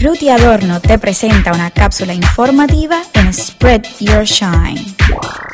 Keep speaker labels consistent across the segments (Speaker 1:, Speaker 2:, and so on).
Speaker 1: Ruti Adorno te presenta una cápsula informativa en Spread Your Shine.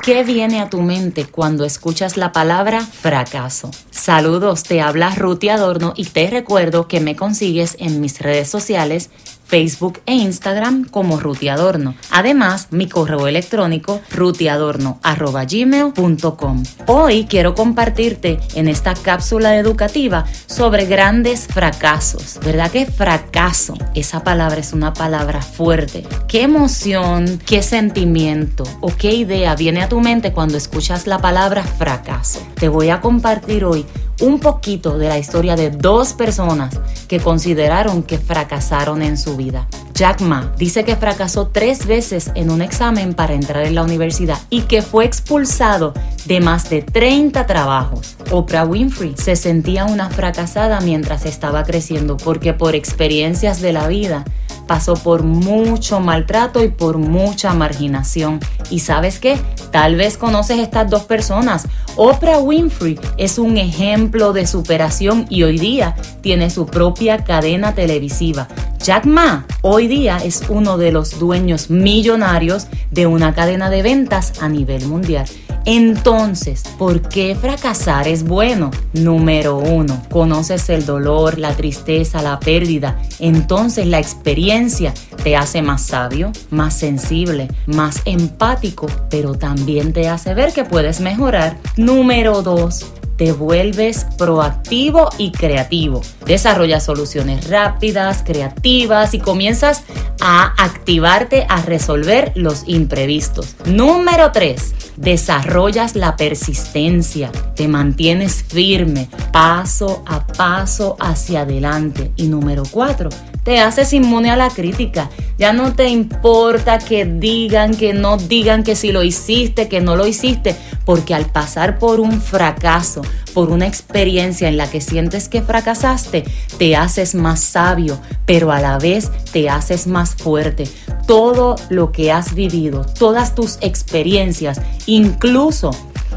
Speaker 2: ¿Qué viene a tu mente cuando escuchas la palabra fracaso? Saludos, te habla Ruti Adorno y te recuerdo que me consigues en mis redes sociales Facebook e Instagram como Ruti Adorno. Además, mi correo electrónico rutiadorno.gmail.com. Hoy quiero compartirte en esta cápsula educativa sobre grandes fracasos. ¿Verdad que fracaso? Esa palabra es una palabra fuerte. ¿Qué emoción, qué sentimiento o qué idea viene a tu mente cuando escuchas la palabra fracaso? Te voy a compartir hoy un poquito de la historia de dos personas consideraron que fracasaron en su vida. Jack Ma dice que fracasó tres veces en un examen para entrar en la universidad y que fue expulsado de más de 30 trabajos. Oprah Winfrey se sentía una fracasada mientras estaba creciendo porque por experiencias de la vida pasó por mucho maltrato y por mucha marginación. Y sabes qué, tal vez conoces estas dos personas. Oprah Winfrey es un ejemplo de superación y hoy día tiene su propia cadena televisiva. Jack Ma hoy día es uno de los dueños millonarios de una cadena de ventas a nivel mundial. Entonces, ¿por qué fracasar es bueno? Número uno, conoces el dolor, la tristeza, la pérdida. Entonces la experiencia te hace más sabio, más sensible, más empático, pero también te hace ver que puedes mejorar. Número dos, te vuelves proactivo y creativo. Desarrollas soluciones rápidas, creativas y comienzas a activarte a resolver los imprevistos. Número 3. Desarrollas la persistencia, te mantienes firme, paso a paso hacia adelante. Y número 4 te haces inmune a la crítica. Ya no te importa que digan, que no digan que si lo hiciste, que no lo hiciste, porque al pasar por un fracaso, por una experiencia en la que sientes que fracasaste, te haces más sabio, pero a la vez te haces más fuerte. Todo lo que has vivido, todas tus experiencias, incluso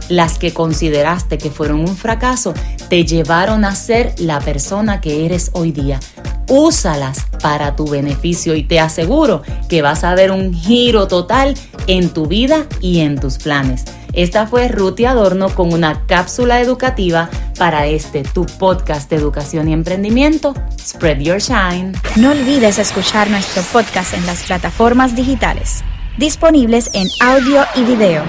Speaker 2: las que consideraste que fueron un fracaso, te llevaron a ser la persona que eres hoy día úsalas para tu beneficio y te aseguro que vas a ver un giro total en tu vida y en tus planes. Esta fue Ruti Adorno con una cápsula educativa para este tu podcast de educación y emprendimiento, Spread Your Shine.
Speaker 1: No olvides escuchar nuestro podcast en las plataformas digitales, disponibles en audio y video